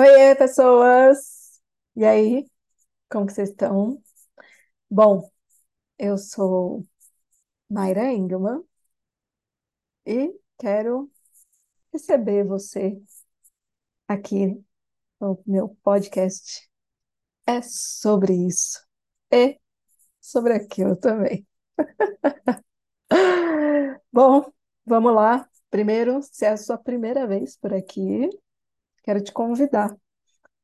Oiê, pessoas! E aí, como que vocês estão? Bom, eu sou Mayra Engelmann e quero receber você aqui no meu podcast. É sobre isso e sobre aquilo também. Bom, vamos lá. Primeiro, se é a sua primeira vez por aqui, quero te convidar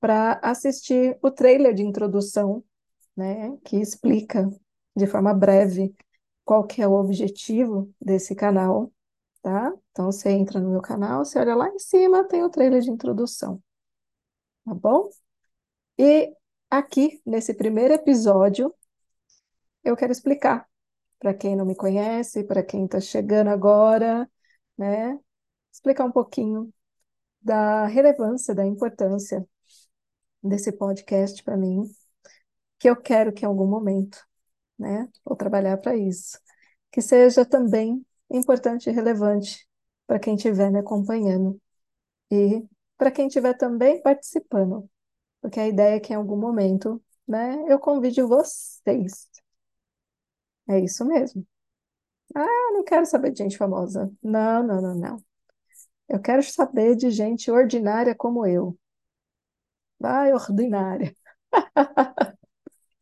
para assistir o trailer de introdução, né, que explica de forma breve qual que é o objetivo desse canal, tá? Então você entra no meu canal, você olha lá em cima, tem o trailer de introdução, tá bom? E aqui, nesse primeiro episódio, eu quero explicar para quem não me conhece, para quem está chegando agora, né? Explicar um pouquinho da relevância, da importância desse podcast para mim, que eu quero que em algum momento, né, vou trabalhar para isso, que seja também importante e relevante para quem estiver me acompanhando e para quem estiver também participando, porque a ideia é que em algum momento, né, eu convide vocês. É isso mesmo. Ah, não quero saber de gente famosa. Não, não, não, não. Eu quero saber de gente ordinária como eu. Vai, ordinária.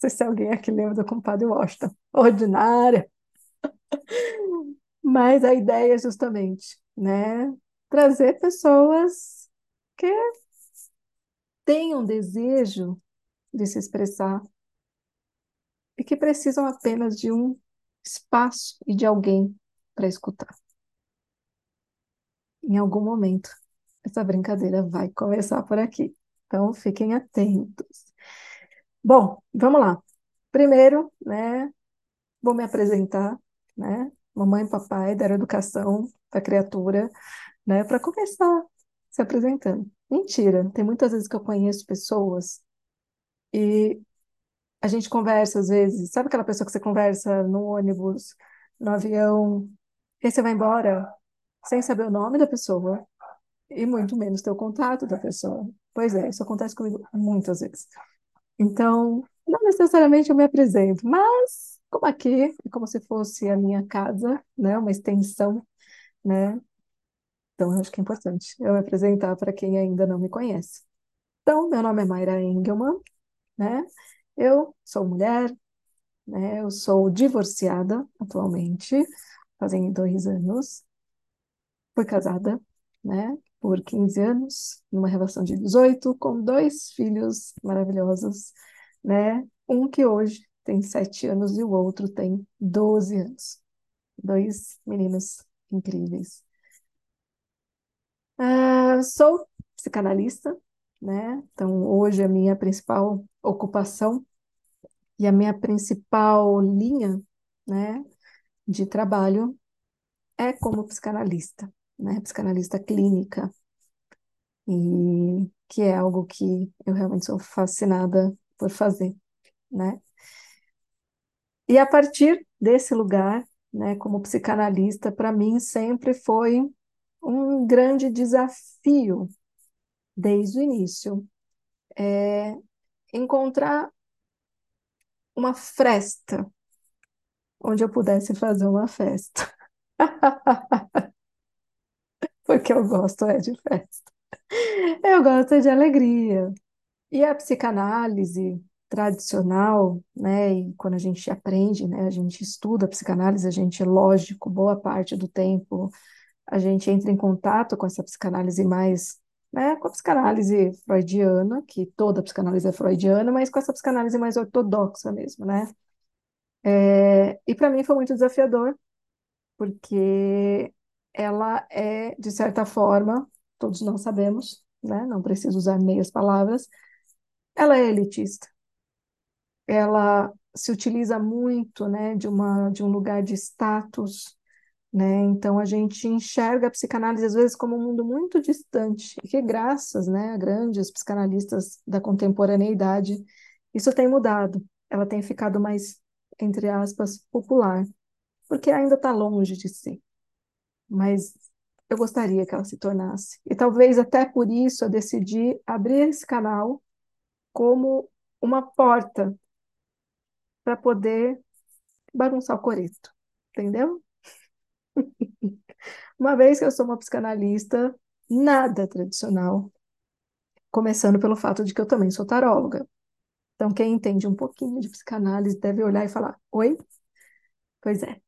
Não sei se alguém aqui lembra do compadre Washington. Ordinária. Mas a ideia é justamente, né, trazer pessoas que tenham desejo de se expressar e que precisam apenas de um espaço e de alguém para escutar. Em algum momento, essa brincadeira vai começar por aqui. Então, fiquem atentos. Bom, vamos lá. Primeiro, né, vou me apresentar, né, mamãe e papai da educação da criatura, né, para começar se apresentando. Mentira, tem muitas vezes que eu conheço pessoas e a gente conversa às vezes, sabe aquela pessoa que você conversa no ônibus, no avião, e você vai embora sem saber o nome da pessoa e muito menos ter o contato da pessoa. Pois é, isso acontece comigo muitas vezes. Então, não necessariamente eu me apresento, mas como aqui, é como se fosse a minha casa, né, uma extensão, né? Então, eu acho que é importante eu me apresentar para quem ainda não me conhece. Então, meu nome é Mayra Engelmann, né? Eu sou mulher, né? Eu sou divorciada atualmente, fazem dois anos. Fui casada, né? Por 15 anos, numa relação de 18, com dois filhos maravilhosos, né? Um que hoje tem 7 anos e o outro tem 12 anos. Dois meninos incríveis. Ah, sou psicanalista, né? Então, hoje a minha principal ocupação e a minha principal linha, né, de trabalho é como psicanalista, né? Psicanalista clínica. E que é algo que eu realmente sou fascinada por fazer, né? E a partir desse lugar, né, como psicanalista, para mim sempre foi um grande desafio desde o início, é encontrar uma fresta onde eu pudesse fazer uma festa. Porque eu gosto é de festa. Eu gosto de alegria. E a psicanálise tradicional, né, e quando a gente aprende, né, a gente estuda a psicanálise, a gente, lógico, boa parte do tempo, a gente entra em contato com essa psicanálise mais, né, com a psicanálise freudiana, que toda psicanálise é freudiana, mas com essa psicanálise mais ortodoxa mesmo, né? É, e para mim foi muito desafiador, porque ela é, de certa forma, todos nós sabemos, né? Não preciso usar meias palavras, ela é elitista. Ela se utiliza muito, né, de uma de um lugar de status, né? Então a gente enxerga a psicanálise às vezes como um mundo muito distante, e que graças, né, a grandes psicanalistas da contemporaneidade, isso tem mudado. Ela tem ficado mais, entre aspas, popular, porque ainda está longe de ser. Mas eu gostaria que ela se tornasse. E talvez até por isso eu decidi abrir esse canal como uma porta para poder bagunçar o coreto, entendeu? Uma vez que eu sou uma psicanalista nada tradicional, começando pelo fato de que eu também sou taróloga. Então, quem entende um pouquinho de psicanálise deve olhar e falar: Oi? Pois é.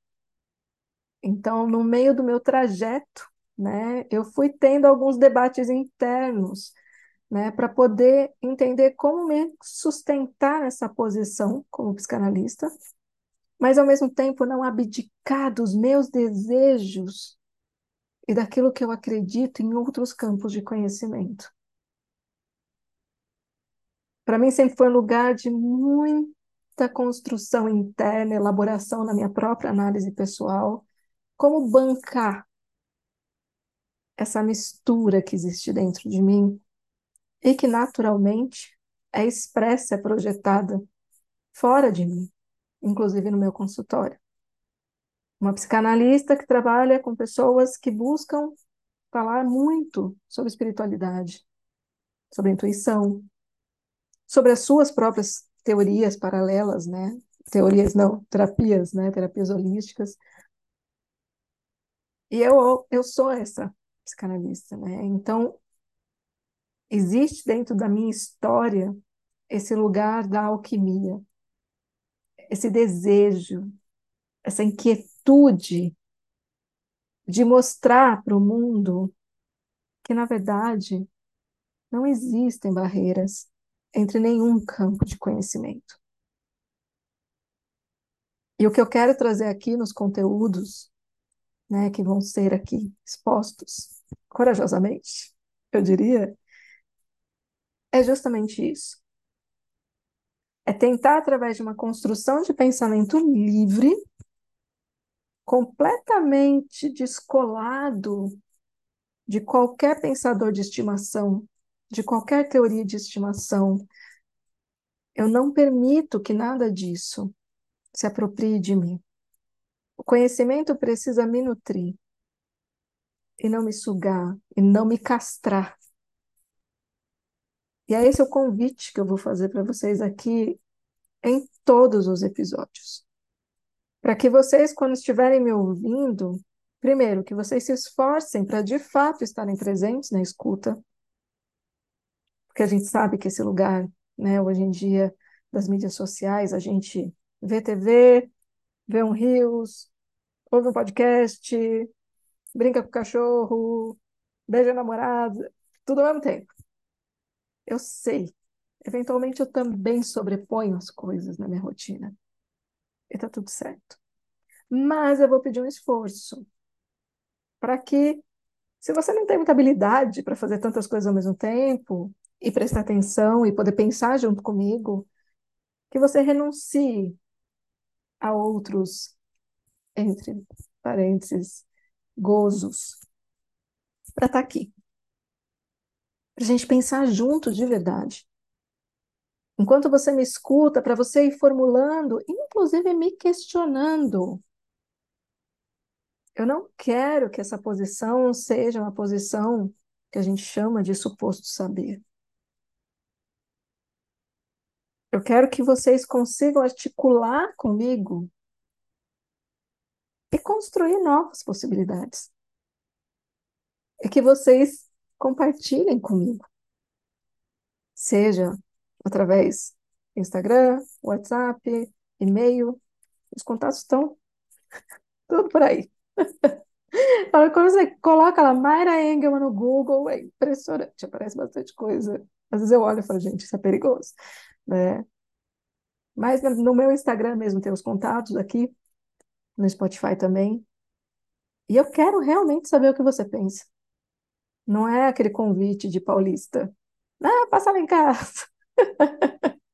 Então, no meio do meu trajeto, né, eu fui tendo alguns debates internos, né, para poder entender como me sustentar nessa posição como psicanalista, mas ao mesmo tempo não abdicar dos meus desejos e daquilo que eu acredito em outros campos de conhecimento. Para mim sempre foi um lugar de muita construção interna, elaboração na minha própria análise pessoal, como bancar essa mistura que existe dentro de mim e que naturalmente é expressa, é projetada fora de mim, inclusive no meu consultório. Uma psicanalista que trabalha com pessoas que buscam falar muito sobre espiritualidade, sobre intuição, sobre as suas próprias teorias paralelas, né? Teorias não, terapias, né? Terapias holísticas. E eu, eu sou essa psicanalista, né? Então, existe dentro da minha história esse lugar da alquimia, esse desejo, essa inquietude de mostrar para o mundo que, na verdade, não existem barreiras entre nenhum campo de conhecimento. E o que eu quero trazer aqui nos conteúdos, né, que vão ser aqui expostos corajosamente, eu diria, é justamente isso. É tentar, através de uma construção de pensamento livre, completamente descolado de qualquer pensador de estimação, de qualquer teoria de estimação. Eu não permito que nada disso se aproprie de mim. O conhecimento precisa me nutrir e não me sugar e não me castrar. E é esse o convite que eu vou fazer para vocês aqui em todos os episódios. Para que vocês, quando estiverem me ouvindo, primeiro, que vocês se esforcem para de fato estarem presentes na escuta, porque a gente sabe que esse lugar, né, hoje em dia, das mídias sociais, a gente vê TV, vê um Reels, ouve um podcast, brinca com o cachorro, beija a namorada, tudo ao mesmo tempo. Eu sei. Eventualmente eu também sobreponho as coisas na minha rotina. E tá tudo certo. Mas eu vou pedir um esforço para que, se você não tem muita habilidade para fazer tantas coisas ao mesmo tempo, e prestar atenção e poder pensar junto comigo, que você renuncie a outros, entre parênteses, gozos, para estar tá aqui. Para a gente pensar junto de verdade. Enquanto você me escuta, para você ir formulando, inclusive me questionando. Eu não quero que essa posição seja uma posição que a gente chama de suposto saber. Eu quero que vocês consigam articular comigo e construir novas possibilidades. E que vocês compartilhem comigo. Seja através Instagram, WhatsApp, e-mail. Os contatos estão tudo por aí. Quando você coloca lá Mayra Engelman no Google, é impressionante, aparece bastante coisa. Às vezes eu olho e falo, gente, isso é perigoso né? Mas no meu Instagram mesmo tem os contatos aqui, no Spotify também. E eu quero realmente saber o que você pensa. Não é aquele convite de paulista. Ah, passa lá em casa.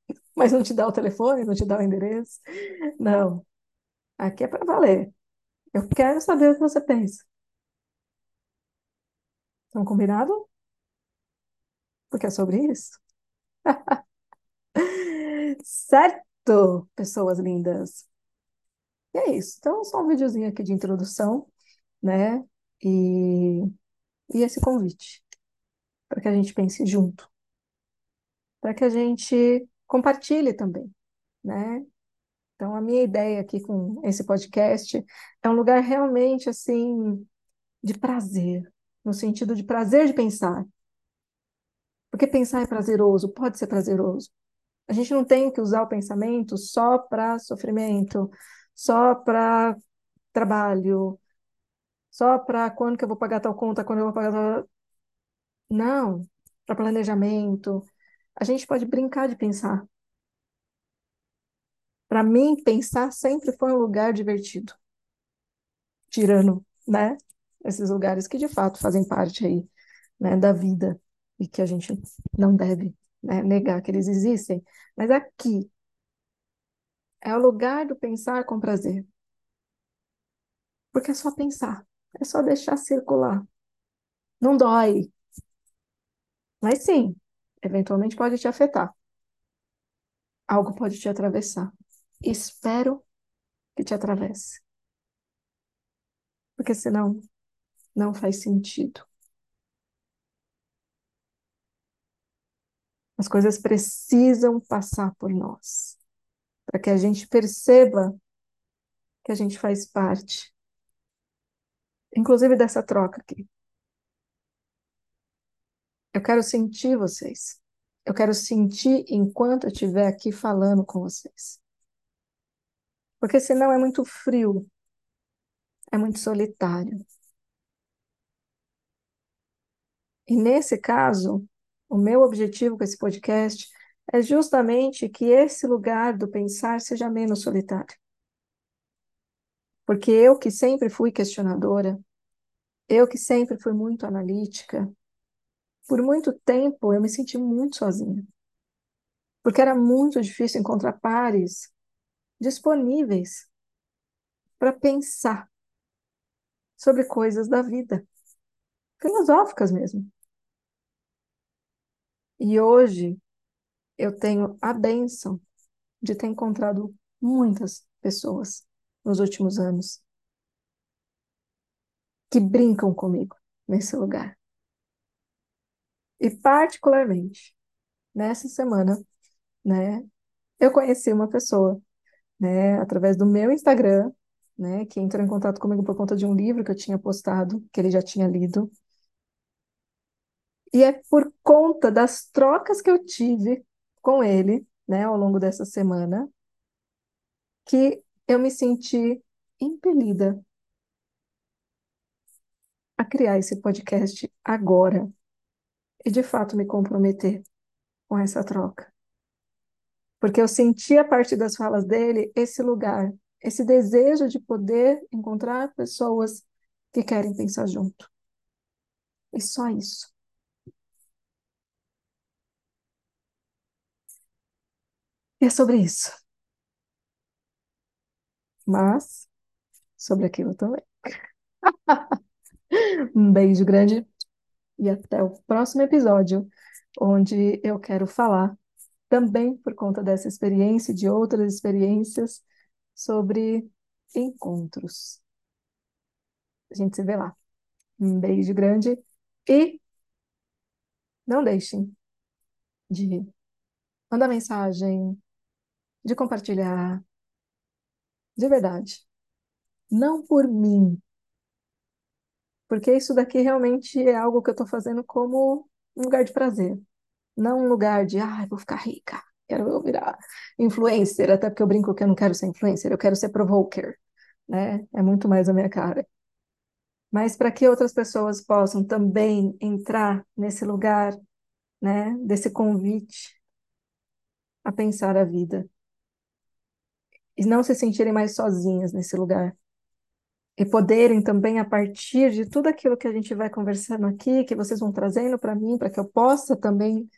Mas não te dá o telefone, não te dá o endereço. Não. Aqui é para valer. Eu quero saber o que você pensa. Estão combinado? Porque é sobre isso. Certo, pessoas lindas. E é isso. Então, só um videozinho aqui de introdução, né? e, e esse convite para que a gente pense junto, para que a gente compartilhe também, né? Então, a minha ideia aqui com esse podcast é um lugar realmente assim de prazer, no sentido de prazer de pensar. Porque pensar é prazeroso, pode ser prazeroso. A gente não tem que usar o pensamento só para sofrimento, só para trabalho, só para quando que eu vou pagar tal conta, quando eu vou pagar tal... Não, para planejamento. A gente pode brincar de pensar. Para mim, pensar sempre foi um lugar divertido. Tirando, né, esses lugares que de fato fazem parte aí, né, da vida e que a gente não deve, né, negar que eles existem. Mas aqui é o lugar do pensar com prazer. Porque é só pensar, é só deixar circular. Não dói. Mas sim, eventualmente pode te afetar. Algo pode te atravessar. Espero que te atravesse. Porque senão não faz sentido. As coisas precisam passar por nós, para que a gente perceba que a gente faz parte, inclusive dessa troca aqui. Eu quero sentir vocês. Eu quero sentir enquanto eu estiver aqui falando com vocês. Porque senão é muito frio, é muito solitário. E nesse caso, o meu objetivo com esse podcast é justamente que esse lugar do pensar seja menos solitário. Porque eu que sempre fui questionadora, eu que sempre fui muito analítica, por muito tempo eu me senti muito sozinha. Porque era muito difícil encontrar pares disponíveis para pensar sobre coisas da vida, filosóficas mesmo. E hoje eu tenho a bênção de ter encontrado muitas pessoas nos últimos anos que brincam comigo nesse lugar. E particularmente nessa semana, né, eu conheci uma pessoa, né, através do meu Instagram, né, que entrou em contato comigo por conta de um livro que eu tinha postado, que ele já tinha lido, e é por conta das trocas que eu tive com ele, né, ao longo dessa semana, que eu me senti impelida a criar esse podcast agora e de fato me comprometer com essa troca. Porque eu senti a partir das falas dele esse lugar, esse desejo de poder encontrar pessoas que querem pensar junto. E só isso. É sobre isso. Mas sobre aquilo também. Um beijo grande e até o próximo episódio, onde eu quero falar também por conta dessa experiência e de outras experiências sobre encontros. A gente se vê lá. Um beijo grande e não deixem de mandar mensagem, de compartilhar, de verdade. Não por mim, porque isso daqui realmente é algo que eu estou fazendo como um lugar de prazer, não um lugar de, ah, vou ficar rica, quero virar influencer, até porque eu brinco que eu não quero ser influencer, eu quero ser provoker, né? É muito mais a minha cara. Mas para que outras pessoas possam também entrar nesse lugar, né, desse convite a pensar a vida e não se sentirem mais sozinhas nesse lugar. E poderem também, a partir de tudo aquilo que a gente vai conversando aqui, que vocês vão trazendo para mim, para que eu possa também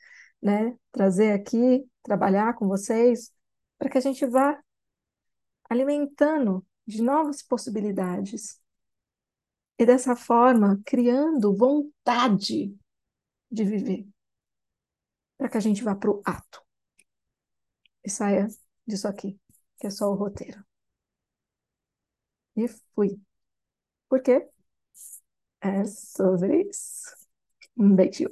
né, trazer aqui, trabalhar com vocês, para que a gente vá alimentando de novas possibilidades. E dessa forma, criando vontade de viver. Para que a gente vá para o ato. E saia disso aqui que é só o roteiro. E fui. Por quê? É sobre isso. Um beijo.